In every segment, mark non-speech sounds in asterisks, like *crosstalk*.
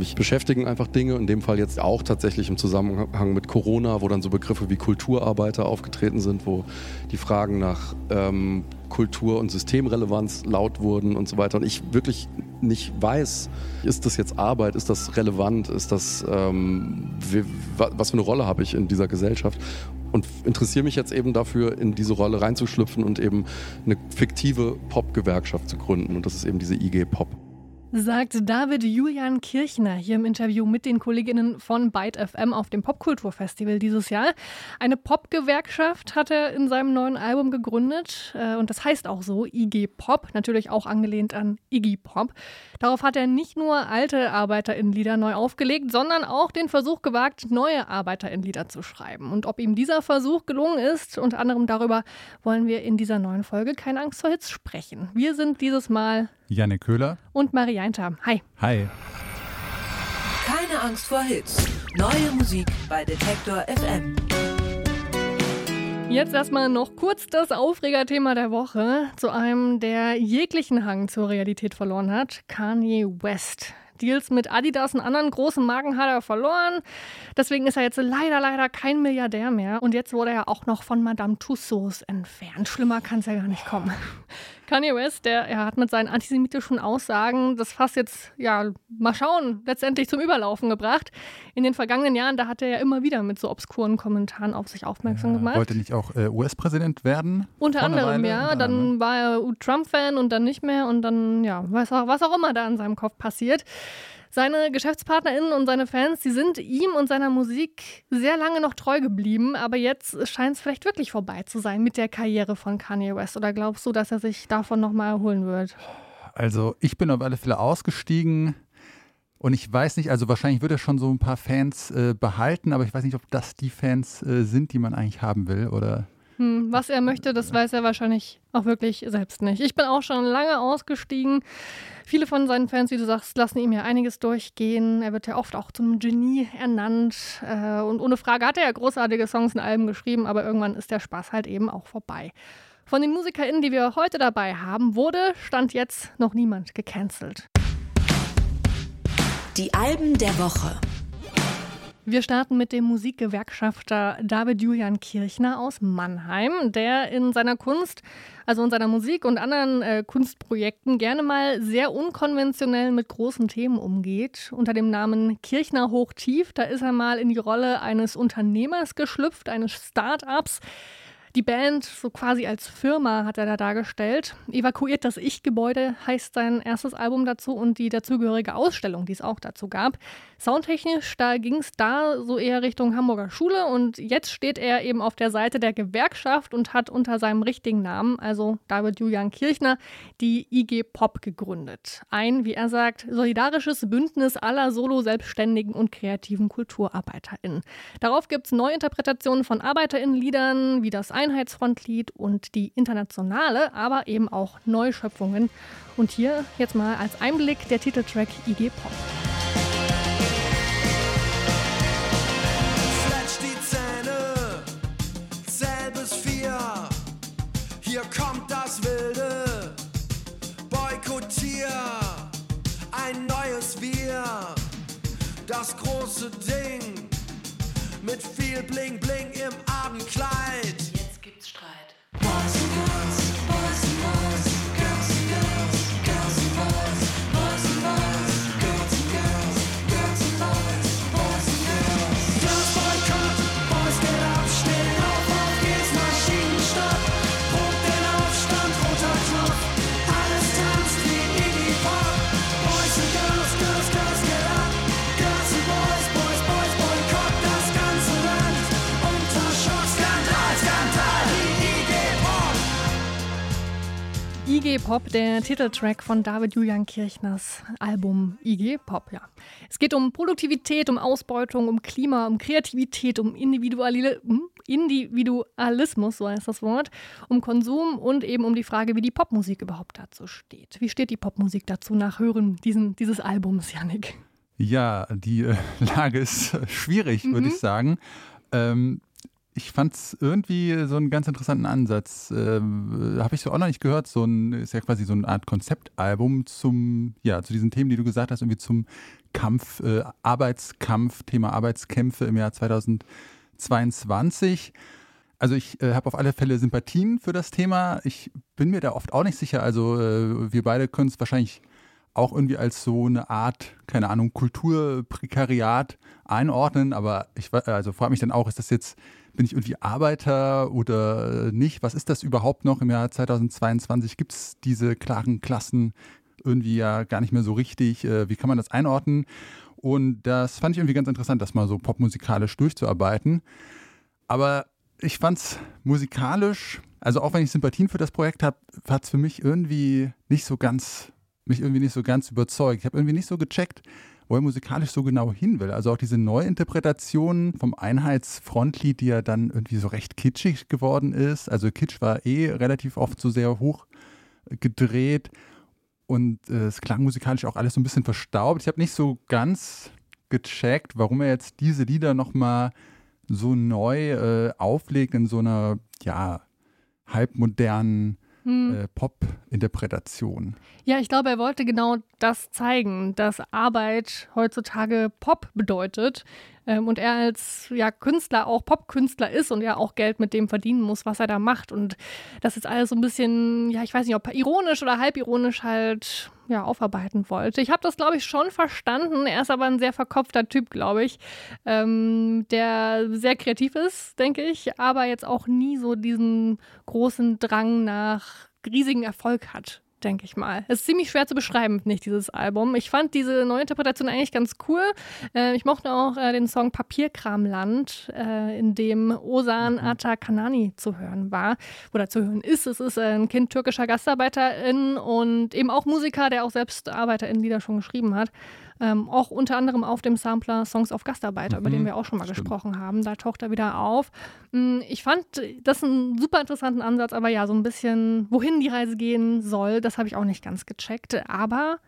Mich beschäftigen einfach Dinge, in dem Fall jetzt auch tatsächlich im Zusammenhang mit Corona, wo dann so Begriffe wie Kulturarbeiter aufgetreten sind, wo die Fragen nach ähm, Kultur- und Systemrelevanz laut wurden und so weiter. Und ich wirklich nicht weiß, ist das jetzt Arbeit, ist das relevant, ist das, ähm, wie, was für eine Rolle habe ich in dieser Gesellschaft? Und interessiere mich jetzt eben dafür, in diese Rolle reinzuschlüpfen und eben eine fiktive Pop-Gewerkschaft zu gründen. Und das ist eben diese IG Pop sagt David Julian Kirchner hier im Interview mit den Kolleginnen von Byte FM auf dem Popkulturfestival dieses Jahr. Eine Pop-Gewerkschaft hat er in seinem neuen Album gegründet äh, und das heißt auch so, IG Pop, natürlich auch angelehnt an Iggy Pop. Darauf hat er nicht nur alte ArbeiterInnenlieder neu aufgelegt, sondern auch den Versuch gewagt, neue ArbeiterInnenlieder zu schreiben. Und ob ihm dieser Versuch gelungen ist, unter anderem darüber wollen wir in dieser neuen Folge Keine Angst vor Hits sprechen. Wir sind dieses Mal Janne Köhler und Marie Einter. Hi. Hi. Keine Angst vor Hits. Neue Musik bei Detektor FM. Jetzt erstmal noch kurz das Aufregerthema der Woche zu einem, der jeglichen Hang zur Realität verloren hat, Kanye West. Deals mit Adidas und anderen großen Marken hat er verloren. Deswegen ist er jetzt leider, leider kein Milliardär mehr. Und jetzt wurde er auch noch von Madame Tussauds entfernt. Schlimmer kann es ja gar nicht kommen. Kanye West, der er hat mit seinen antisemitischen Aussagen das Fass jetzt, ja, mal schauen, letztendlich zum Überlaufen gebracht. In den vergangenen Jahren, da hat er ja immer wieder mit so obskuren Kommentaren auf sich aufmerksam gemacht. Wollte nicht auch äh, US-Präsident werden? Unter anderem, ja. Dann war er Trump-Fan und dann nicht mehr und dann, ja, was auch, was auch immer da in seinem Kopf passiert. Seine GeschäftspartnerInnen und seine Fans, die sind ihm und seiner Musik sehr lange noch treu geblieben, aber jetzt scheint es vielleicht wirklich vorbei zu sein mit der Karriere von Kanye West. Oder glaubst du, dass er sich davon nochmal erholen wird? Also, ich bin auf alle Fälle ausgestiegen. Und ich weiß nicht, also wahrscheinlich wird er schon so ein paar Fans äh, behalten, aber ich weiß nicht, ob das die Fans äh, sind, die man eigentlich haben will, oder? Hm, was er möchte, das weiß er wahrscheinlich auch wirklich selbst nicht. Ich bin auch schon lange ausgestiegen. Viele von seinen Fans, wie du sagst, lassen ihm ja einiges durchgehen. Er wird ja oft auch zum Genie ernannt. Äh, und ohne Frage hat er ja großartige Songs und Alben geschrieben, aber irgendwann ist der Spaß halt eben auch vorbei. Von den MusikerInnen, die wir heute dabei haben, wurde, stand jetzt noch niemand gecancelt. Die Alben der Woche. Wir starten mit dem Musikgewerkschafter David Julian Kirchner aus Mannheim, der in seiner Kunst, also in seiner Musik und anderen äh, Kunstprojekten gerne mal sehr unkonventionell mit großen Themen umgeht. Unter dem Namen Kirchner Hochtief, da ist er mal in die Rolle eines Unternehmers geschlüpft, eines Start-ups. Die Band, so quasi als Firma, hat er da dargestellt. Evakuiert das Ich-Gebäude heißt sein erstes Album dazu und die dazugehörige Ausstellung, die es auch dazu gab. Soundtechnisch, da ging es da so eher Richtung Hamburger Schule und jetzt steht er eben auf der Seite der Gewerkschaft und hat unter seinem richtigen Namen, also David Julian Kirchner, die IG Pop gegründet. Ein, wie er sagt, solidarisches Bündnis aller Solo-Selbstständigen und kreativen KulturarbeiterInnen. Darauf gibt es Neuinterpretationen von ArbeiterInnen-Liedern wie das Einheitsfrontlied und die internationale, aber eben auch Neuschöpfungen. Und hier jetzt mal als Einblick der Titeltrack IG Pop. Hier kommt das Wilde, boykottier ein neues Wir, das große Ding mit viel Bling Bling IG Pop, der Titeltrack von David Julian Kirchners Album IG Pop, ja. Es geht um Produktivität, um Ausbeutung, um Klima, um Kreativität, um Individuali hm? Individualismus, so heißt das Wort, um Konsum und eben um die Frage, wie die Popmusik überhaupt dazu steht. Wie steht die Popmusik dazu nach Hören diesen, dieses Albums, Janik? Ja, die äh, Lage ist äh, schwierig, würde Mhm. ich sagen. Ähm, ich fand es irgendwie so einen ganz interessanten Ansatz. Ähm, Habe ich so auch noch nicht gehört. So ein, ist ja quasi so eine Art Konzeptalbum zum, ja, zu diesen Themen, die du gesagt hast, irgendwie zum Kampf, äh, Arbeitskampf, Thema Arbeitskämpfe im Jahr 2022. Also ich äh, habe auf alle Fälle Sympathien für das Thema. Ich bin mir da oft auch nicht sicher. Also äh, wir beide können es wahrscheinlich auch irgendwie als so eine Art, keine Ahnung, Kulturprekariat einordnen. Aber ich also frage mich dann auch, ist das jetzt, bin ich irgendwie Arbeiter oder nicht? Was ist das überhaupt noch im Jahr 2022? Gibt es diese klaren Klassen irgendwie ja gar nicht mehr so richtig? Äh, Wie kann man das einordnen? Und das fand ich irgendwie ganz interessant, das mal so popmusikalisch durchzuarbeiten. Aber ich fand's musikalisch, also auch wenn ich Sympathien für das Projekt habe, hat es für mich irgendwie nicht so ganz, mich irgendwie nicht so ganz überzeugt. Ich habe irgendwie nicht so gecheckt, wo er musikalisch so genau hin will. Also auch diese Neuinterpretation vom Einheitsfrontlied, die ja dann irgendwie so recht kitschig geworden ist. Also Kitsch war eh relativ oft so sehr hoch gedreht und äh, es klang musikalisch auch alles so ein bisschen verstaubt. Ich habe nicht so ganz gecheckt, warum er jetzt diese Lieder nochmal so neu äh, auflegt in so einer, ja, halbmodernen Hm. äh, Pop-Interpretation. Ja, ich glaube, er wollte genau das zeigen, dass Arbeit heutzutage Pop bedeutet ähm, und er als ja, Künstler auch Popkünstler ist und ja auch Geld mit dem verdienen muss, was er da macht. Und das ist alles so ein bisschen, ja, ich weiß nicht, ob ironisch oder halbironisch halt ja, aufarbeiten wollte. Ich habe das, glaube ich, schon verstanden. Er ist aber ein sehr verkopfter Typ, glaube ich, ähm, der sehr kreativ ist, denke ich, aber jetzt auch nie so diesen großen Drang nach riesigen Erfolg hat, denke ich mal. Es ist ziemlich schwer zu beschreiben, ich, dieses Album. Ich fand diese Neuinterpretation eigentlich ganz cool. Äh, ich mochte auch äh, den Song Papierkramland, äh, in dem Osan Ata Kanani zu hören war oder zu hören ist. Es ist ein Kind türkischer Gastarbeiterin und eben auch Musiker, der auch selbst ArbeiterInnen-Lieder schon geschrieben hat. Ähm, auch unter anderem auf dem Sampler Songs of Gastarbeiter, über Mhm, den wir auch schon mal stimmt. gesprochen haben. Da taucht er wieder auf. Mm, Ich fand das einen super interessanten Ansatz, aber ja, so ein bisschen, wohin die Reise gehen soll, das habe ich auch nicht ganz gecheckt. Aber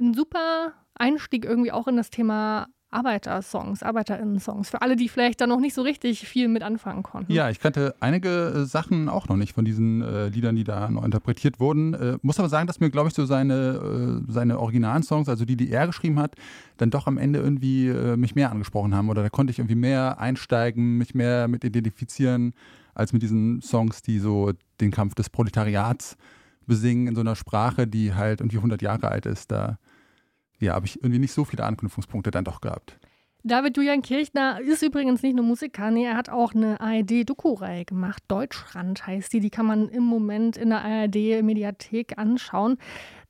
ein super Einstieg irgendwie auch in das Thema Arbeitersongs, ArbeiterInnen-Songs. Für alle, die vielleicht da noch nicht so richtig viel mit anfangen konnten. Ja, ich kannte einige äh, Sachen auch noch nicht von diesen äh, Liedern, die da neu interpretiert wurden. Äh, muss aber sagen, dass mir, glaube ich, so seine, äh, seine originalen Songs, also die, die er geschrieben hat, dann doch am Ende irgendwie äh, mich mehr angesprochen haben. Oder da konnte ich irgendwie mehr einsteigen, mich mehr mit identifizieren, als mit diesen Songs, die so den Kampf des Proletariats besingen in so einer Sprache, die halt irgendwie 100 Jahre alt ist. Da ja, habe ich irgendwie nicht so viele Anknüpfungspunkte dann doch gehabt. David Julian Kirchner ist übrigens nicht nur Musiker, nee, er hat auch eine ARD-Doku-Reihe gemacht. Deutschrand heißt die. Die kann man im Moment in der ARD-Mediathek anschauen.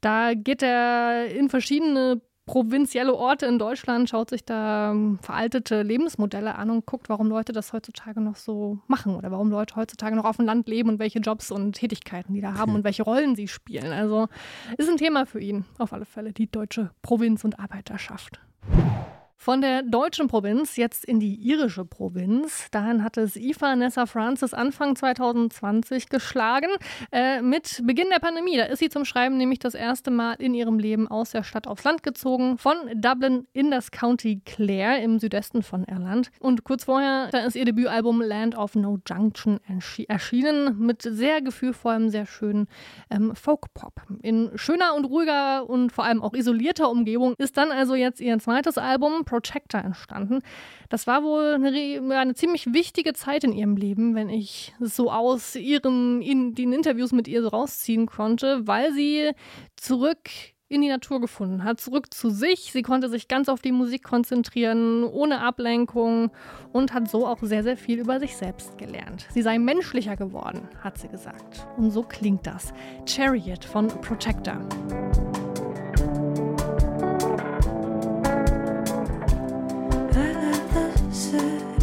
Da geht er in verschiedene provinzielle Orte in Deutschland, schaut sich da ähm, veraltete Lebensmodelle an und guckt, warum Leute das heutzutage noch so machen oder warum Leute heutzutage noch auf dem Land leben und welche Jobs und Tätigkeiten die da haben und welche Rollen sie spielen. Also ist ein Thema für ihn, auf alle Fälle, die deutsche Provinz und Arbeiterschaft. Von der deutschen Provinz jetzt in die irische Provinz. Dahin hat es Aoife Nessa Francis Anfang 2020 geschlagen. Äh, mit Beginn der Pandemie, da ist sie zum Schreiben nämlich das erste Mal in ihrem Leben aus der Stadt aufs Land gezogen. Von Dublin in das County Clare im Südwesten von Irland. Und kurz vorher, da ist ihr Debütalbum Land of No Junction erschi- erschienen. Mit sehr gefühlvollem, sehr schönen ähm, Folk-Pop. In schöner und ruhiger und vor allem auch isolierter Umgebung ist dann also jetzt ihr zweites Album Projector entstanden. Das war wohl eine, eine ziemlich wichtige Zeit in ihrem Leben, wenn ich so aus ihrem, in den Interviews mit ihr so rausziehen konnte, weil sie zurück in die Natur gefunden hat, zurück zu sich. Sie konnte sich ganz auf die Musik konzentrieren, ohne Ablenkung und hat so auch sehr, sehr viel über sich selbst gelernt. Sie sei menschlicher geworden, hat sie gesagt. Und so klingt das. Chariot von Protector. The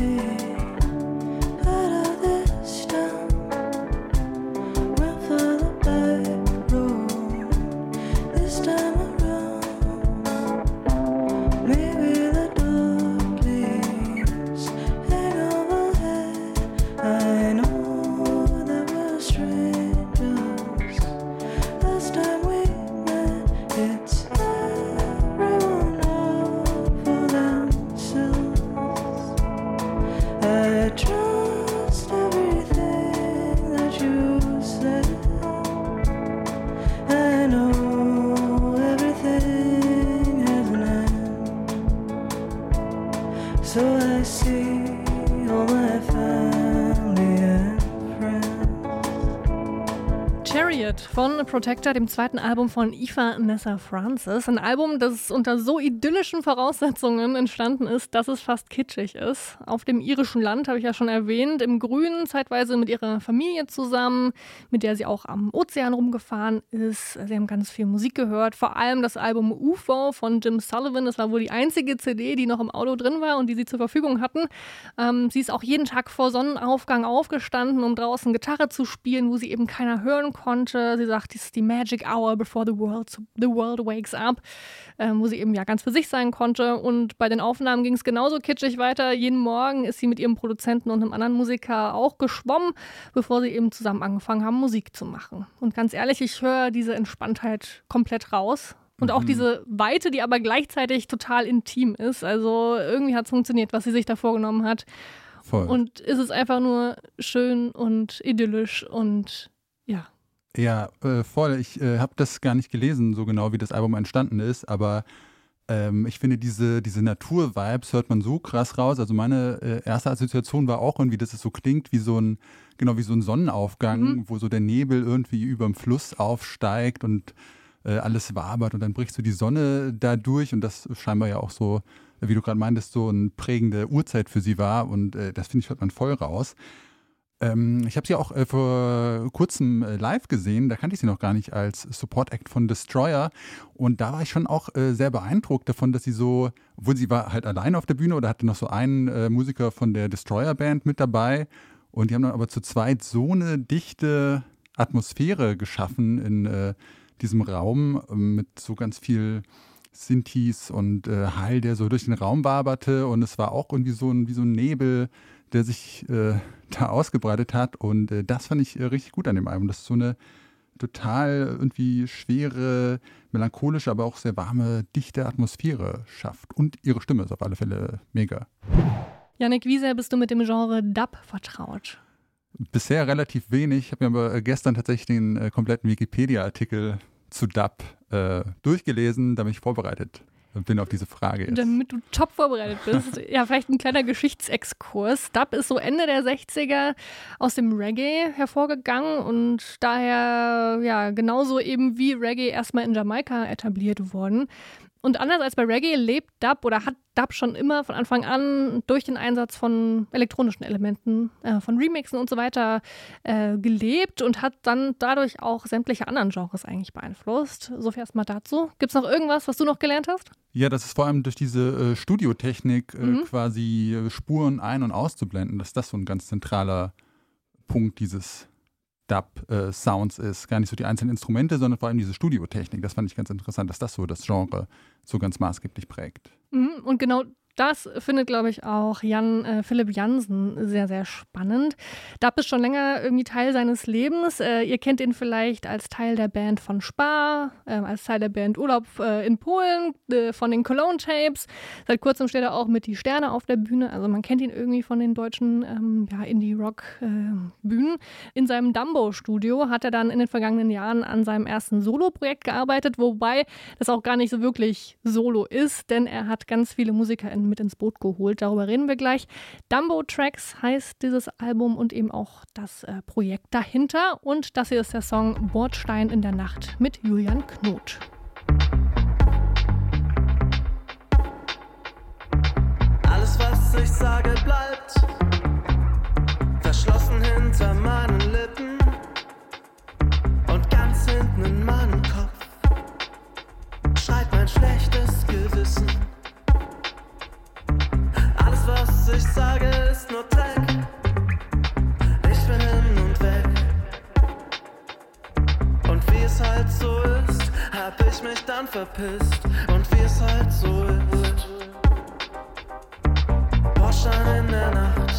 Chariot von Protector, dem zweiten Album von Aoife Nessa Francis. Ein Album, das unter so idyllischen Voraussetzungen entstanden ist, dass es fast kitschig ist. Auf dem irischen Land, habe ich ja schon erwähnt, im Grünen, zeitweise mit ihrer Familie zusammen, mit der sie auch am Ozean rumgefahren ist. Sie haben ganz viel Musik gehört, vor allem das Album UFO von Jim Sullivan. Das war wohl die einzige CD, die noch im Auto drin war und die sie zur Verfügung hatten. Ähm, sie ist auch jeden Tag vor Sonnenaufgang aufgestanden, um draußen Gitarre zu spielen, wo sie eben keiner hören konnte. Sie sagt, dies ist die Magic Hour before the world, the world wakes up, ähm, wo sie eben ja ganz für sich sein konnte. Und bei den Aufnahmen ging es genauso kitschig weiter. Jeden Morgen ist sie mit ihrem Produzenten und einem anderen Musiker auch geschwommen, bevor sie eben zusammen angefangen haben, Musik zu machen. Und ganz ehrlich, ich höre diese Entspanntheit komplett raus. Und auch diese Weite, die aber gleichzeitig total intim ist. Also irgendwie hat es funktioniert, was sie sich da vorgenommen hat. Voll. Und ist es einfach nur schön und idyllisch und ja. Ja, äh, voll. Ich äh, habe das gar nicht gelesen, so genau wie das Album entstanden ist, aber ähm, ich finde, diese, diese Natur-Vibes hört man so krass raus. Also meine äh, erste Assoziation war auch irgendwie, dass es so klingt wie so ein, genau wie so ein Sonnenaufgang, Mhm. wo so der Nebel irgendwie über dem Fluss aufsteigt und äh, alles wabert und dann bricht so die Sonne da durch und das scheinbar ja auch so, wie du gerade meintest, so eine prägende Uhrzeit für sie war und äh, das finde ich hört man voll raus. Ähm, ich habe sie auch äh, vor kurzem äh, live gesehen, da kannte ich sie noch gar nicht als Support Act von Destroyer. Und da war ich schon auch äh, sehr beeindruckt davon, dass sie so, obwohl sie war halt allein auf der Bühne oder hatte noch so einen äh, Musiker von der Destroyer Band mit dabei. Und die haben dann aber zu zweit so eine dichte Atmosphäre geschaffen in äh, diesem Raum äh, mit so ganz viel Synthes und äh, Hall, der so durch den Raum waberte. Und es war auch irgendwie so ein, wie so ein Nebel, der sich äh, da ausgebreitet hat und äh, das fand ich äh, richtig gut an dem Album. Das ist so eine total irgendwie schwere, melancholische, aber auch sehr warme, dichte Atmosphäre schafft und ihre Stimme ist auf alle Fälle mega. Janik, wie sehr bist du mit dem Genre Dub vertraut? Bisher relativ wenig. Ich habe mir aber äh, gestern tatsächlich den äh, kompletten Wikipedia-Artikel zu Dub äh, durchgelesen, damit ich vorbereitet bin auf diese Frage jetzt. Damit du top vorbereitet bist. *laughs* ja, vielleicht ein kleiner Geschichtsexkurs. Dub ist so Ende der 60er aus dem Reggae hervorgegangen und daher ja genauso eben wie Reggae erstmal in Jamaika etabliert worden. Und anders als bei Reggae lebt Dub oder hat Dub schon immer von Anfang an durch den Einsatz von elektronischen Elementen, äh, von Remixen und so weiter äh, gelebt und hat dann dadurch auch sämtliche anderen Genres eigentlich beeinflusst. So viel erstmal dazu. Gibt es noch irgendwas, was du noch gelernt hast? Ja, das ist vor allem durch diese äh, Studiotechnik äh, Mhm. quasi äh, Spuren ein- und auszublenden, dass das so ein ganz zentraler Punkt dieses Dub-Sounds ist. Gar nicht so die einzelnen Instrumente, sondern vor allem diese Studiotechnik. Das fand ich ganz interessant, dass das so das Genre so ganz maßgeblich prägt. Mhm, Und genau das findet, glaube ich, auch Jan äh, Philipp Jansen sehr, sehr spannend. Dub ist schon länger irgendwie Teil seines Lebens. Äh, ihr kennt ihn vielleicht als Teil der Band von Spar, äh, als Teil der Band Urlaub äh, in Polen, äh, von den Cologne Tapes. Seit kurzem steht er auch mit Die Sterne auf der Bühne. Also man kennt ihn irgendwie von den deutschen ähm, ja, Indie-Rock-Bühnen. in seinem Dumbo-Studio hat er dann in den vergangenen Jahren an seinem ersten Solo-Projekt gearbeitet, wobei das auch gar nicht so wirklich Solo ist, denn er hat ganz viele MusikerInnen mit ins Boot geholt. Darüber reden wir gleich. Dumbo Tracks heißt dieses Album und eben auch das äh, Projekt dahinter. Und das hier ist der Song Bordstein in der Nacht mit Julian Knot. Alles, was ich sage, bleibt verschlossen hinter meinen Lippen und ganz hinten in meinem Kopf schreit mein schlechtes Gewissen. Ich sage, ist nur Dreck. Ich bin hin und weg. Und wie es halt so ist, hab ich mich dann verpisst. Und wie es halt so ist. Bordstein in der Nacht.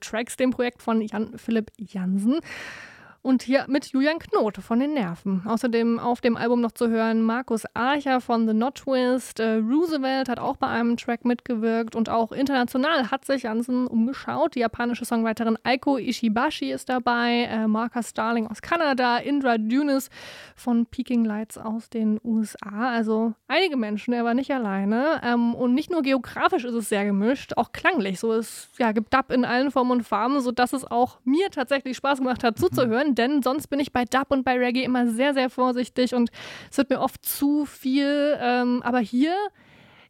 Tracks, dem Projekt von Jan Philipp Jansen. Und hier mit Julian Knote von den Nerven. Außerdem auf dem Album noch zu hören Markus Archer von The Not Twist. Äh, Roosevelt hat auch bei einem Track mitgewirkt und auch international hat sich Jansen umgeschaut. Die japanische Songwriterin Aiko Ishibashi ist dabei, äh, Marcus Starling aus Kanada, Indra Dunis von Peking Lights aus den USA. Also einige Menschen, er war nicht alleine. Ähm, und nicht nur geografisch ist es sehr gemischt, auch klanglich. So es ja, gibt Dub in allen Formen und Farben, sodass es auch mir tatsächlich Spaß gemacht hat zuzuhören, denn sonst bin ich bei Dub und bei Reggae immer sehr, sehr vorsichtig und es wird mir oft zu viel. Ähm, aber hier,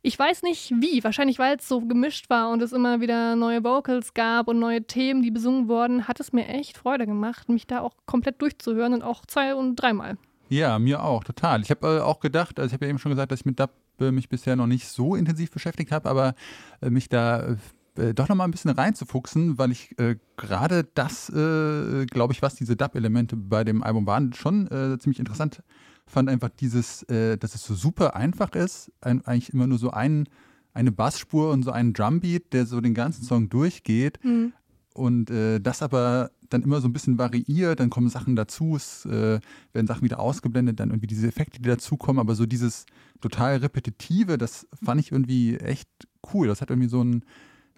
ich weiß nicht wie, wahrscheinlich weil es so gemischt war und es immer wieder neue Vocals gab und neue Themen, die besungen wurden, hat es mir echt Freude gemacht, mich da auch komplett durchzuhören und auch zwei und dreimal. Ja, mir auch, total. Ich habe äh, auch gedacht, also ich habe ja eben schon gesagt, dass ich mit Dub äh, mich bisher noch nicht so intensiv beschäftigt habe, aber äh, mich da äh, doch noch mal ein bisschen reinzufuchsen, weil ich äh, gerade das, äh, glaube ich, was diese Dub-Elemente bei dem Album waren, schon äh, ziemlich interessant fand. Einfach dieses, äh, dass es so super einfach ist, ein, eigentlich immer nur so ein, eine Bassspur und so einen Drumbeat, der so den ganzen Song durchgeht. Und äh, das aber dann immer so ein bisschen variiert, dann kommen Sachen dazu, es äh, werden Sachen wieder ausgeblendet, dann irgendwie diese Effekte, die dazukommen, aber so dieses total repetitive, das fand ich irgendwie echt cool. Das hat irgendwie so ein,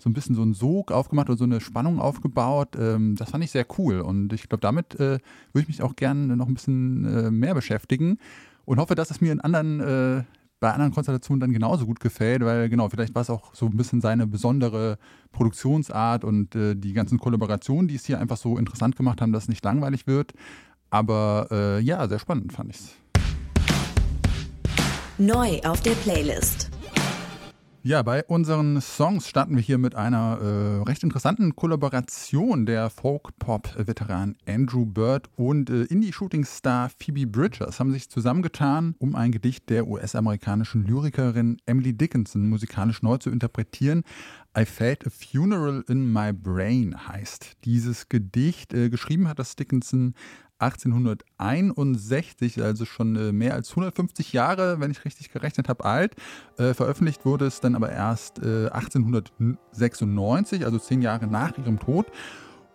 so ein bisschen so einen Sog aufgemacht oder so eine Spannung aufgebaut. Ähm, das fand ich sehr cool und ich glaube, damit äh, würde ich mich auch gerne noch ein bisschen äh, mehr beschäftigen und hoffe, dass es mir in anderen äh, bei anderen Konstellationen dann genauso gut gefällt, weil genau, vielleicht war es auch so ein bisschen seine besondere Produktionsart und äh, die ganzen Kollaborationen, die es hier einfach so interessant gemacht haben, dass es nicht langweilig wird. Aber äh, ja, sehr spannend fand ich es. Neu auf der Playlist. Ja, bei unseren Songs starten wir hier mit einer äh, recht interessanten Kollaboration der Folk-Pop-Veteran Andrew Bird und äh, Indie-Shooting-Star Phoebe Bridgers haben sich zusammengetan, um ein Gedicht der US-amerikanischen Lyrikerin Emily Dickinson musikalisch neu zu interpretieren. I Felt a Funeral in My Brain heißt dieses Gedicht. Äh, geschrieben hat das Dickinson 1861, also schon äh, mehr als 150 Jahre, wenn ich richtig gerechnet habe, alt. Äh, veröffentlicht wurde es dann aber erst äh, 1896, also zehn Jahre nach ihrem Tod.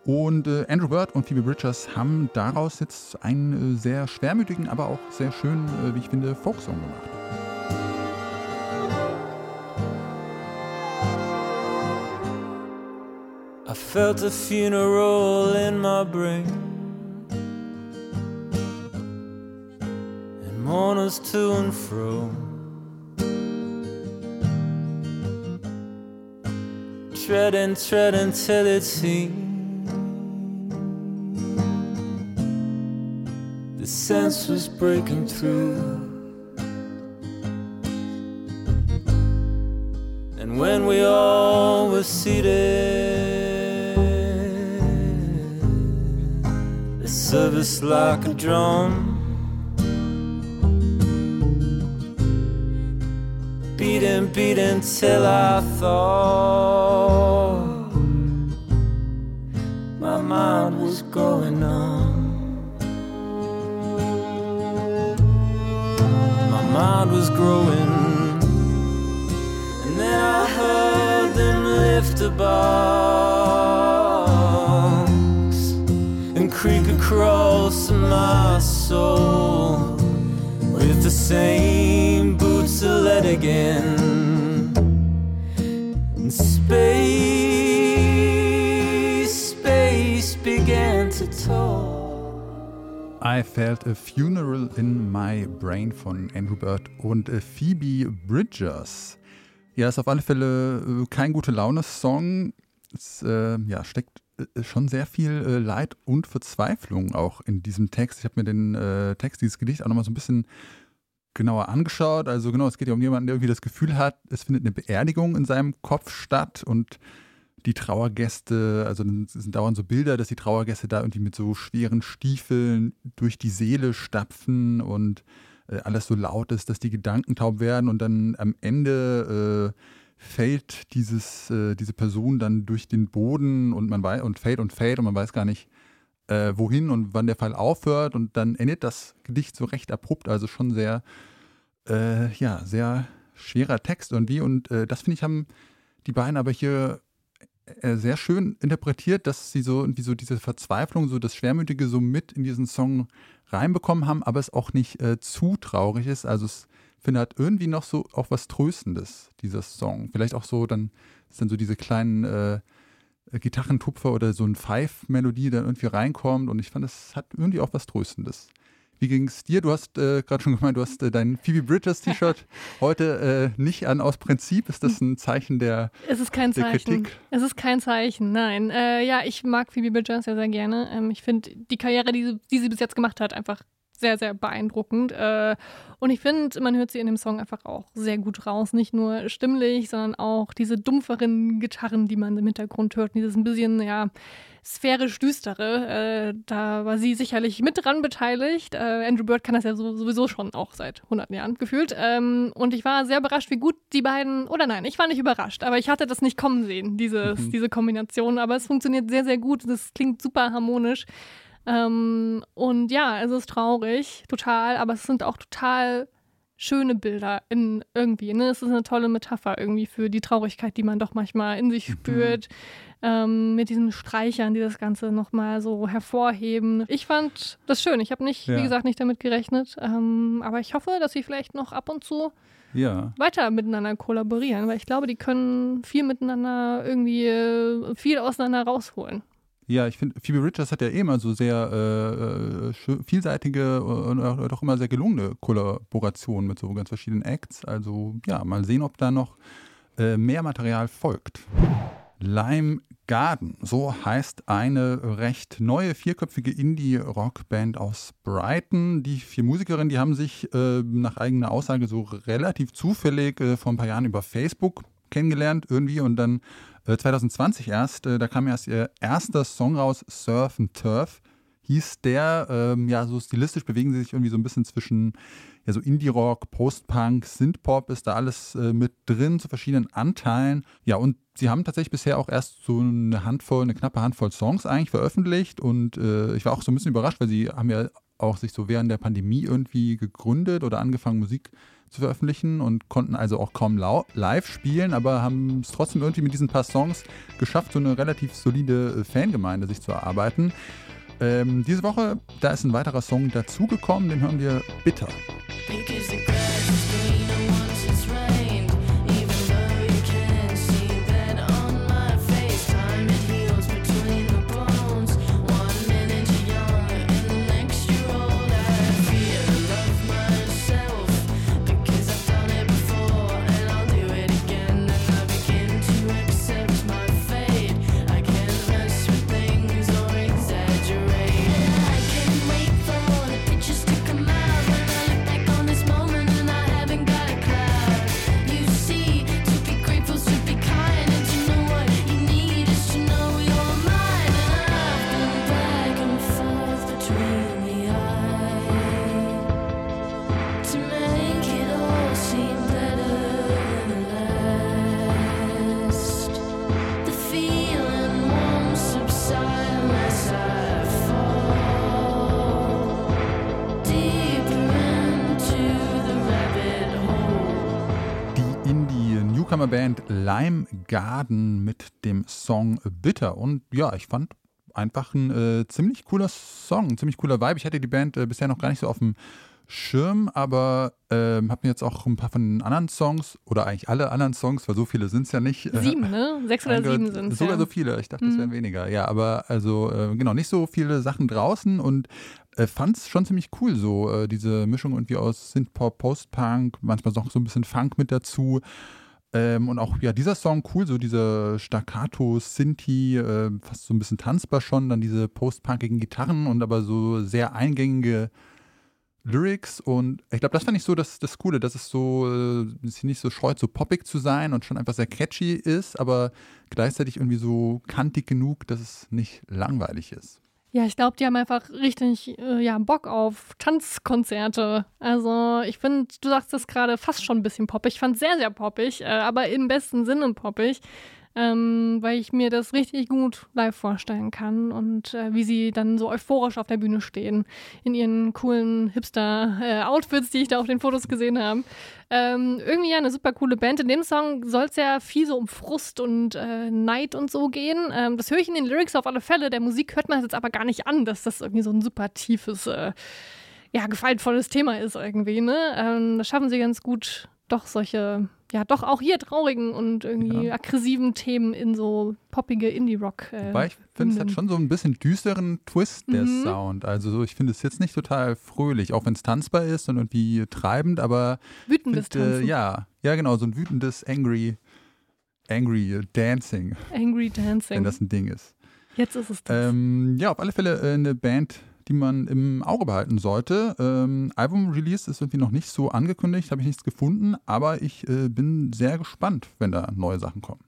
Und äh, Andrew Bird und Phoebe Bridgers haben daraus jetzt einen äh, sehr schwermütigen, aber auch sehr schönen, äh, wie ich finde, Folksong gemacht. I felt a funeral in my brain. And to and fro. Treading, treading till it seemed the sense was breaking through. And when we all were seated, the service like a drum. Beating, beating till I thought my mind was going numb. My mind was growing. And then I heard them lift a box and creak across my soul with the same again. And space, space began to talk. I Felt a Funeral in My Brain von Andrew Bird und äh, Phoebe Bridgers. Ja, ist auf alle Fälle äh, kein gute Laune-Song. Es äh, ja, steckt äh, schon sehr viel Leid und Verzweiflung auch in diesem Text. Ich habe mir den äh, Text dieses Gedicht auch nochmal so ein bisschen genauer angeschaut. Also genau, es geht ja um jemanden, der irgendwie das Gefühl hat, es findet eine Beerdigung in seinem Kopf statt und die Trauergäste, also es sind dauernd so Bilder, dass die Trauergäste da irgendwie mit so schweren Stiefeln durch die Seele stapfen und äh, alles so laut ist, dass die Gedanken taub werden und dann am Ende äh, fällt dieses, äh, diese Person dann durch den Boden und man weiß und fällt und fällt und man weiß gar nicht, äh, wohin und wann der Fall aufhört und dann endet das Gedicht so recht abrupt, also schon sehr, äh, ja, sehr schwerer Text irgendwie. Und äh, das finde ich, haben die beiden aber hier äh, sehr schön interpretiert, dass sie so irgendwie so diese Verzweiflung, so das Schwermütige so mit in diesen Song reinbekommen haben, aber es auch nicht äh, zu traurig ist. Also es finde hat irgendwie noch so auch was Tröstendes, dieser Song. Vielleicht auch so, dann dann so diese kleinen äh, Gitarrentupfer oder so ein Pfeif-Melodie dann irgendwie reinkommt und ich fand, es hat irgendwie auch was Tröstendes. Wie ging es dir? Du hast äh, gerade schon gemeint, du hast äh, dein Phoebe Bridgers T-Shirt *laughs* heute äh, nicht an aus Prinzip. Ist das ein Zeichen der, Es ist kein Zeichen. Kritik? Es ist kein Zeichen, nein. Äh, ja, ich mag Phoebe Bridgers sehr, sehr gerne. Ähm, ich finde die Karriere, die sie, die sie bis jetzt gemacht hat, einfach sehr, sehr beeindruckend. Äh, und ich finde, man hört sie in dem Song einfach auch sehr gut raus. Nicht nur stimmlich, sondern auch diese dumpferen Gitarren, die man im Hintergrund hört. Dieses ein bisschen, ja, sphärisch düstere. Äh, da war sie sicherlich mit dran beteiligt. Äh, Andrew Bird kann das ja so, sowieso schon auch seit 100 Jahren gefühlt. Ähm, und ich war sehr überrascht, wie gut die beiden, oder nein, ich war nicht überrascht, aber ich hatte das nicht kommen sehen, dieses, diese Kombination. Aber es funktioniert sehr, sehr gut. Das klingt super harmonisch. Ähm, und ja, es ist traurig, total, aber es sind auch total schöne Bilder in irgendwie. Ne? Es ist eine tolle Metapher irgendwie für die Traurigkeit, die man doch manchmal in sich spürt. Ähm, mit diesen Streichern, die das Ganze nochmal so hervorheben. Ich fand das schön. Ich habe nicht, Ja. wie gesagt, nicht damit gerechnet. Ähm, aber ich hoffe, dass sie vielleicht noch ab und zu Ja. weiter miteinander kollaborieren, weil ich glaube, die können viel miteinander irgendwie äh, viel auseinander rausholen. Ja, ich finde, Phoebe Richards hat ja eh immer so sehr äh, äh, vielseitige und auch doch immer sehr gelungene Kollaborationen mit so ganz verschiedenen Acts. Also ja, mal sehen, ob da noch äh, mehr Material folgt. Lime Garden, so heißt eine recht neue vierköpfige Indie-Rock-Band aus Brighton. Die vier Musikerinnen, die haben sich äh, nach eigener Aussage so relativ zufällig äh, vor ein paar Jahren über Facebook kennengelernt irgendwie und dann äh, 2020 erst, äh, da kam erst ihr erster Song raus, Surf and Turf hieß der. Ähm, ja, so stilistisch bewegen sie sich irgendwie so ein bisschen zwischen ja, so Indie-Rock, Post-Punk, Synth-Pop ist da alles äh, mit drin zu verschiedenen Anteilen. Ja, und sie haben tatsächlich bisher auch erst so eine Handvoll, eine knappe Handvoll Songs eigentlich veröffentlicht und äh, ich war auch so ein bisschen überrascht, weil sie haben ja auch sich so während der Pandemie irgendwie gegründet oder angefangen, Musik zu veröffentlichen und konnten also auch kaum live spielen, aber haben es trotzdem irgendwie mit diesen paar Songs geschafft, so eine relativ solide äh, Fangemeinde sich zu erarbeiten. Ähm, diese Woche, da ist ein weiterer Song dazugekommen, den hören wir bitter. Grass is Indie-Newcomer-Band Lime Garden mit dem Song Bitter. Und ja, ich fand einfach ein äh, ziemlich cooler Song, ein ziemlich cooler Vibe. Ich hatte die Band äh, bisher noch gar nicht so auf dem Schirm, aber ähm, habe mir jetzt auch ein paar von den anderen Songs oder eigentlich alle anderen Songs, weil so viele sind es ja nicht. äh, Sieben, ne? Sechs oder sieben sind es. Sogar ja. so viele. Ich dachte, es wären weniger. Ja, aber also äh, genau, nicht so viele Sachen draußen und äh, fand es schon ziemlich cool, so äh, diese Mischung irgendwie aus Synthpop, Post-Punk, manchmal noch so ein bisschen Funk mit dazu. Ähm, und auch ja, dieser Song cool, so diese Staccato, Synthi, äh, fast so ein bisschen tanzbar schon, dann diese post-punkigen Gitarren und aber so sehr eingängige Lyrics und ich glaube, das fand ich so das, das Coole, dass es so äh, nicht so scheut, so poppig zu sein und schon einfach sehr catchy ist, aber gleichzeitig irgendwie so kantig genug, dass es nicht langweilig ist. Ja, ich glaube, die haben einfach richtig äh, ja, Bock auf Tanzkonzerte. Also ich finde, du sagst das gerade fast schon ein bisschen poppig. Ich fand es sehr, sehr poppig, äh, aber im besten Sinne poppig. Ähm, weil ich mir das richtig gut live vorstellen kann und äh, wie sie dann so euphorisch auf der Bühne stehen in ihren coolen Hipster-Outfits, die ich da auf den Fotos gesehen habe. Ähm, irgendwie ja eine super coole Band. In dem Song soll es ja viel so um Frust und äh, Neid und so gehen. Ähm, das höre ich in den Lyrics auf alle Fälle. Der Musik hört man das jetzt aber gar nicht an, dass das irgendwie so ein super tiefes, äh, ja, gefaltvolles Thema ist irgendwie. Ne? Ähm, das schaffen sie ganz gut, doch solche, ja, doch auch hier traurigen und irgendwie Ja. aggressiven Themen in so poppige Indie-Rock. Äh, Wobei ich finde, es hat schon so ein bisschen düsteren Twist, der Mhm. Sound. Also so, ich finde es jetzt nicht total fröhlich, auch wenn es tanzbar ist und irgendwie treibend, aber wütendes find, äh, Tanzen. ja, ja genau, so ein wütendes Angry, Angry Dancing, Angry wenn Dancing. das ein Ding ist. Jetzt ist es das. Ähm, ja, auf alle Fälle äh, eine Band, die man im Auge behalten sollte. Ähm, Album-Release ist irgendwie noch nicht so angekündigt, habe ich nichts gefunden, aber ich äh, bin sehr gespannt, wenn da neue Sachen kommen.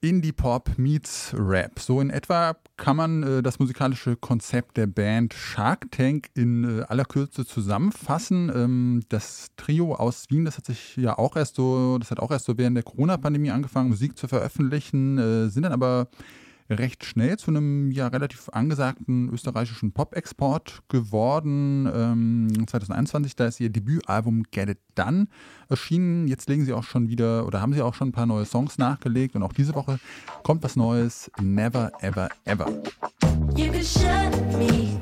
Indie-Pop meets Rap. So in etwa kann man äh, das musikalische Konzept der Band Shark Tank in äh, aller Kürze zusammenfassen. Ähm, das Trio aus Wien, das hat sich ja auch erst so, das hat auch erst so während der Corona-Pandemie angefangen, Musik zu veröffentlichen, äh, sind dann aber recht schnell zu einem ja relativ angesagten österreichischen Pop-Export geworden. Ähm, 2021, da ist ihr Debütalbum Get It Done erschienen. Jetzt legen sie auch schon wieder oder haben sie auch schon ein paar neue Songs nachgelegt und auch diese Woche kommt was Neues. Never, ever, ever. You could shut me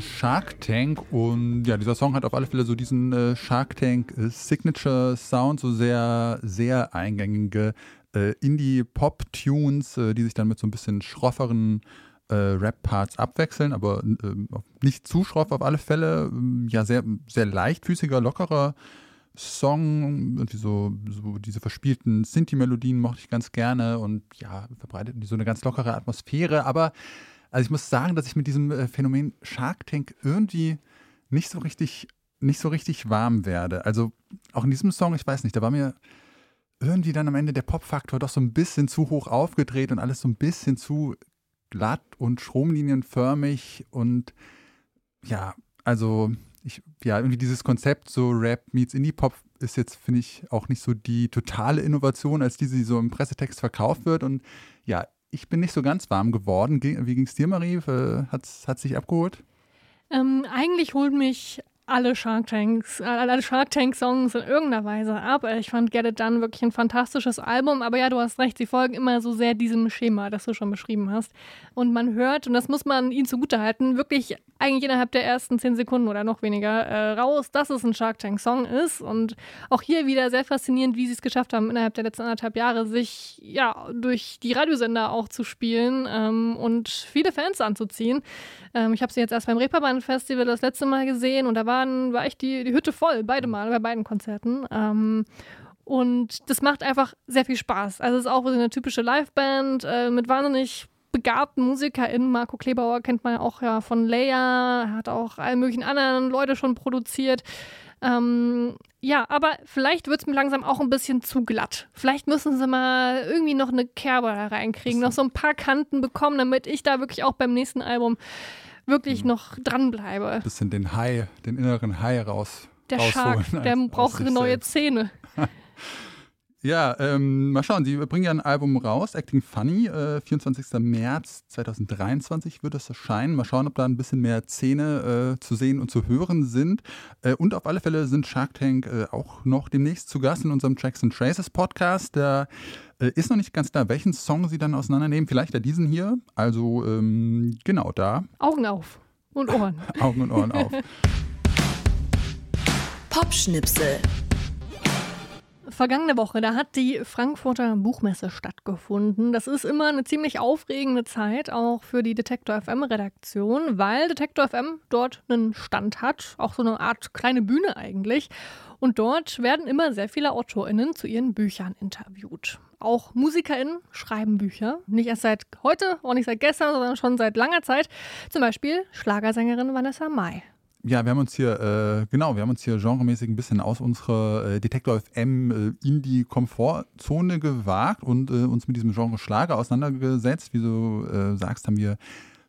Shark Tank. Und ja, dieser Song hat auf alle Fälle so diesen äh, Shark Tank äh, Signature Sound, so sehr, sehr eingängige äh, Indie-Pop-Tunes, äh, die sich dann mit so ein bisschen schrofferen äh, Rap-Parts abwechseln, aber nicht zu schroff auf alle Fälle. Ähm, Ja, sehr, sehr leichtfüßiger, lockerer Song, irgendwie so, so diese verspielten Sinti-Melodien mochte ich ganz gerne und ja, verbreitet so eine ganz lockere Atmosphäre. Aber also ich muss sagen, dass ich mit diesem äh, Phänomen Shark Tank irgendwie nicht so richtig, nicht so richtig warm werde. Also auch in diesem Song, ich weiß nicht, da war mir irgendwie dann am Ende der Pop-Faktor doch so ein bisschen zu hoch aufgedreht und alles so ein bisschen zu glatt und stromlinienförmig und ja, also ich, ja, irgendwie dieses Konzept so Rap meets Indie-Pop ist jetzt, finde ich, auch nicht so die totale Innovation, als diese, die so im Pressetext verkauft wird und ja, ich bin nicht so ganz warm geworden. Ge- Wie ging es dir, Marie? Äh, hat sich abgeholt? Ähm, eigentlich holen mich alle Shark Tanks, alle Shark Tank Songs in irgendeiner Weise ab. Äh, Ich fand Get It Done wirklich ein fantastisches Album, aber ja, du hast recht, sie folgen immer so sehr diesem Schema, das du schon beschrieben hast. Und man hört, und das muss man ihnen zugutehalten, wirklich eigentlich innerhalb der ersten zehn Sekunden oder noch weniger äh, raus, dass es ein Shark Tank Song ist. Und auch hier wieder sehr faszinierend, wie sie es geschafft haben, innerhalb der letzten anderthalb Jahre sich ja durch die Radiosender auch zu spielen ähm, und viele Fans anzuziehen. Ähm, ich habe sie jetzt erst beim Reeperbahn Festival das letzte Mal gesehen und da waren, war echt die, die Hütte voll, beide Mal, bei beiden Konzerten. Ähm, und das macht einfach sehr viel Spaß. Also es ist auch so eine typische Liveband äh, mit wahnsinnig begabten MusikerInnen. Marco Klebauer kennt man ja auch ja von Leia, hat auch alle möglichen anderen Leute schon produziert. Ähm, ja, aber vielleicht wird es mir langsam auch ein bisschen zu glatt. Vielleicht müssen sie mal irgendwie noch eine Kerbe da reinkriegen, noch so ein paar Kanten bekommen, damit ich da wirklich auch beim nächsten Album wirklich noch dranbleibe. Bisschen den Hai, den inneren Hai raus. Der Shark, *laughs* der braucht eine neue selbst. Zähne. *laughs* Ja, ähm, mal schauen, Sie bringen ja ein Album raus, Acting Funny, äh, 24. März 2023 wird es erscheinen. Mal schauen, ob da ein bisschen mehr Szene äh, zu sehen und zu hören sind. Äh, und auf alle Fälle sind Shark Tank äh, auch noch demnächst zu Gast in unserem Tracks and Traces Podcast. Da äh, ist noch nicht ganz klar, welchen Song Sie dann auseinandernehmen. Vielleicht ja diesen hier. Also ähm, genau da. Augen auf und Ohren. *laughs* Augen und Ohren auf. *laughs* Popschnipsel. Vergangene Woche, da hat die Frankfurter Buchmesse stattgefunden. Das ist immer eine ziemlich aufregende Zeit, auch für die Detektor FM Redaktion, weil Detektor FM dort einen Stand hat, auch so eine Art kleine Bühne eigentlich. Und dort werden immer sehr viele AutorInnen zu ihren Büchern interviewt. Auch MusikerInnen schreiben Bücher. Nicht erst seit heute, auch nicht seit gestern, sondern schon seit langer Zeit. Zum Beispiel Schlagersängerin Vanessa Mai. Ja, wir haben uns hier, äh, genau, wir haben uns hier genremäßig ein bisschen aus unserer äh, Detektor FM äh, Indie-Komfortzone gewagt und äh, uns mit diesem Genre Schlager auseinandergesetzt. Wie du äh, sagst, haben wir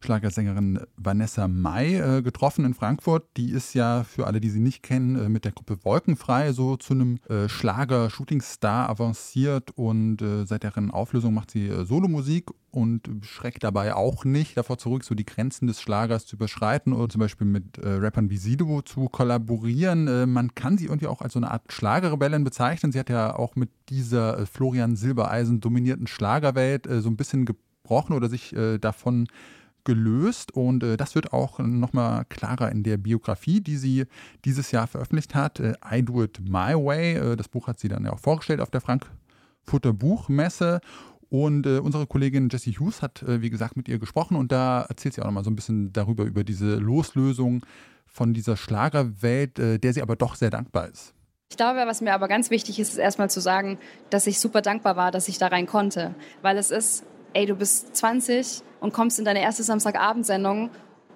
Schlagersängerin Vanessa Mai äh, getroffen in Frankfurt. Die ist ja für alle, die sie nicht kennen, äh, mit der Gruppe Wolkenfrei so zu einem äh, Schlager-Shooting-Star avanciert und äh, seit deren Auflösung macht sie äh, Solomusik und schreckt dabei auch nicht davor zurück, so die Grenzen des Schlagers zu überschreiten oder zum Beispiel mit äh, Rappern wie Sido zu kollaborieren. Äh, man kann sie irgendwie auch als so eine Art Schlagerrebellin bezeichnen. Sie hat ja auch mit dieser äh, Florian Silbereisen dominierten Schlagerwelt äh, so ein bisschen gebrochen oder sich äh, davon gelöst und äh, das wird auch nochmal klarer in der Biografie, die sie dieses Jahr veröffentlicht hat. Äh, I Do It My Way. Äh, das Buch hat sie dann ja auch vorgestellt auf der Frankfurter Buchmesse. Und äh, unsere Kollegin Jessie Hughes hat, äh, wie gesagt, mit ihr gesprochen und da erzählt sie auch nochmal so ein bisschen darüber, über diese Loslösung von dieser Schlagerwelt, äh, der sie aber doch sehr dankbar ist. Ich glaube, was mir aber ganz wichtig ist, ist erstmal zu sagen, dass ich super dankbar war, dass ich da rein konnte. Weil es ist, ey, du bist 20 und kommst in deine erste Samstagabendsendung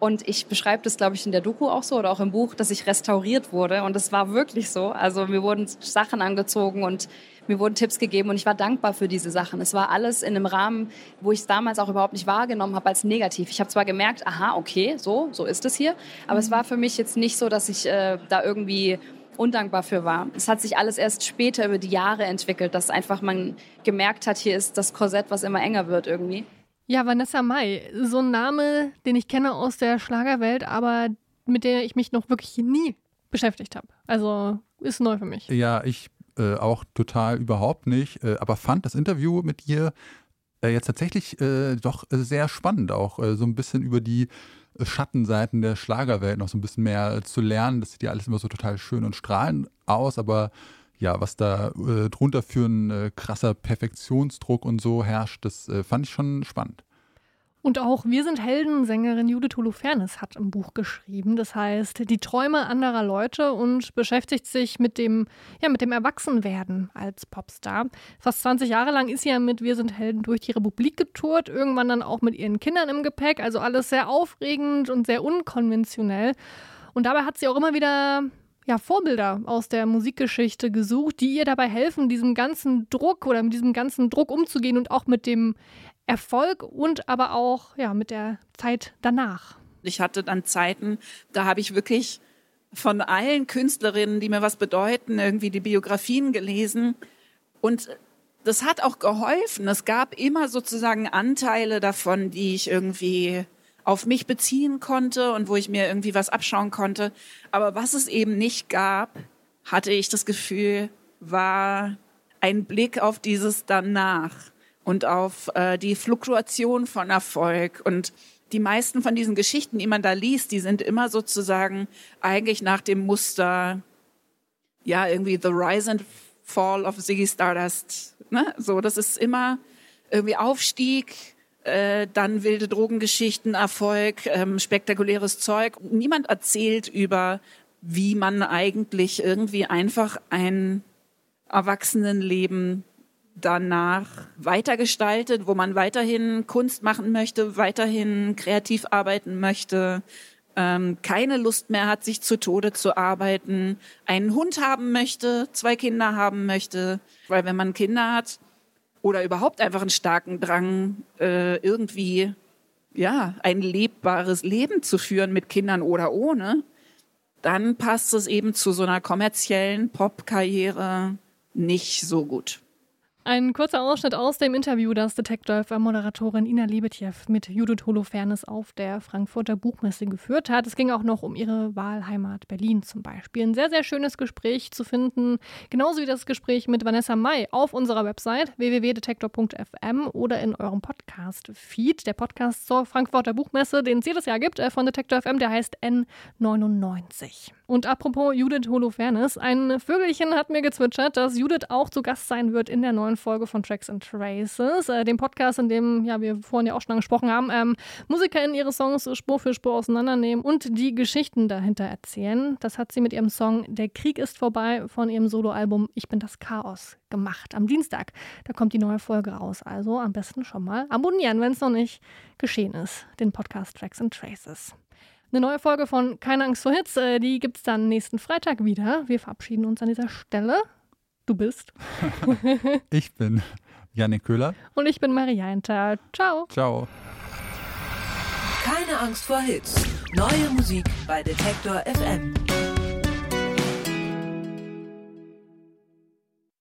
und ich beschreibe das, glaube ich, in der Doku auch so oder auch im Buch, dass ich restauriert wurde. Und es war wirklich so. Also mir wurden Sachen angezogen und mir wurden Tipps gegeben und ich war dankbar für diese Sachen. Es war alles in einem Rahmen, wo ich es damals auch überhaupt nicht wahrgenommen habe als negativ. Ich habe zwar gemerkt, aha, okay, so, so ist es hier, aber es war für mich jetzt nicht so, dass ich äh, da irgendwie undankbar für war. Es hat sich alles erst später über die Jahre entwickelt, dass einfach man gemerkt hat, hier ist das Korsett, was immer enger wird irgendwie. Ja, Vanessa Mai, so ein Name, den ich kenne aus der Schlagerwelt, aber mit der ich mich noch wirklich nie beschäftigt habe. Also ist neu für mich. Ja, ich äh, auch total überhaupt nicht, äh, aber fand das Interview mit ihr äh, jetzt tatsächlich äh, doch äh, sehr spannend, auch äh, so ein bisschen über die äh, Schattenseiten der Schlagerwelt noch so ein bisschen mehr zu lernen. Das sieht ja alles immer so total schön und strahlend aus, aber ja, was da äh, drunter für ein äh, krasser Perfektionsdruck und so herrscht, das äh, fand ich schon spannend. Und auch Wir sind Helden, Sängerin Judith Holofernes hat ein Buch geschrieben. Das heißt Die Träume anderer Leute und beschäftigt sich mit dem, ja, mit dem Erwachsenwerden als Popstar. Fast 20 Jahre lang ist sie ja mit Wir sind Helden durch die Republik getourt, irgendwann dann auch mit ihren Kindern im Gepäck. Also alles sehr aufregend und sehr unkonventionell. Und dabei hat sie auch immer wieder ja, Vorbilder aus der Musikgeschichte gesucht, die ihr dabei helfen, diesem ganzen Druck oder mit diesem ganzen Druck umzugehen und auch mit dem Erfolg und aber auch ja, mit der Zeit danach. Ich hatte dann Zeiten, da habe ich wirklich von allen Künstlerinnen, die mir was bedeuten, irgendwie die Biografien gelesen. Und das hat auch geholfen. Es gab immer sozusagen Anteile davon, die ich irgendwie auf mich beziehen konnte und wo ich mir irgendwie was abschauen konnte. Aber was es eben nicht gab, hatte ich das Gefühl, war ein Blick auf dieses danach und auf äh, die Fluktuation von Erfolg. Und die meisten von diesen Geschichten, die man da liest, die sind immer sozusagen eigentlich nach dem Muster, ja, irgendwie The Rise and Fall of Ziggy Stardust. Ne? So, das ist immer irgendwie Aufstieg, äh, dann wilde Drogengeschichten, Erfolg, ähm, spektakuläres Zeug. Niemand erzählt über, wie man eigentlich irgendwie einfach ein Erwachsenenleben danach weitergestaltet, wo man weiterhin Kunst machen möchte, weiterhin kreativ arbeiten möchte, ähm, keine Lust mehr hat, sich zu Tode zu arbeiten, einen Hund haben möchte, zwei Kinder haben möchte, weil wenn man Kinder hat oder überhaupt einfach einen starken Drang, äh, irgendwie ja ein lebbares Leben zu führen mit Kindern oder ohne, dann passt es eben zu so einer kommerziellen Popkarriere nicht so gut. Ein kurzer Ausschnitt aus dem Interview, das Detektor FM-Moderatorin Ina Lebetjew mit Judith Holofernes auf der Frankfurter Buchmesse geführt hat. Es ging auch noch um ihre Wahlheimat Berlin zum Beispiel. Ein sehr, sehr schönes Gespräch zu finden, genauso wie das Gespräch mit Vanessa May auf unserer Website www.detektor.fm oder in eurem Podcast-Feed. Der Podcast zur Frankfurter Buchmesse, den es jedes Jahr gibt äh, von Detektor FM, der heißt N99. Und apropos Judith Holofernes, ein Vögelchen hat mir gezwitschert, dass Judith auch zu Gast sein wird in der neuen Folge von Tracks and Traces, äh, dem Podcast, in dem ja, wir vorhin ja auch schon angesprochen haben, ähm, MusikerInnen ihre Songs Spur für Spur auseinandernehmen und die Geschichten dahinter erzählen. Das hat sie mit ihrem Song Der Krieg ist vorbei von ihrem Soloalbum Ich bin das Chaos gemacht. Am Dienstag, da kommt die neue Folge raus. Also am besten schon mal abonnieren, wenn es noch nicht geschehen ist, den Podcast Tracks and Traces. Eine neue Folge von Keine Angst vor Hits, äh, die gibt es dann nächsten Freitag wieder. Wir verabschieden uns an dieser Stelle. Du bist. *laughs* Ich bin Janik Köhler. Und ich bin Maria Hinter. Ciao. Ciao. Keine Angst vor Hits. Neue Musik bei Detektor FM.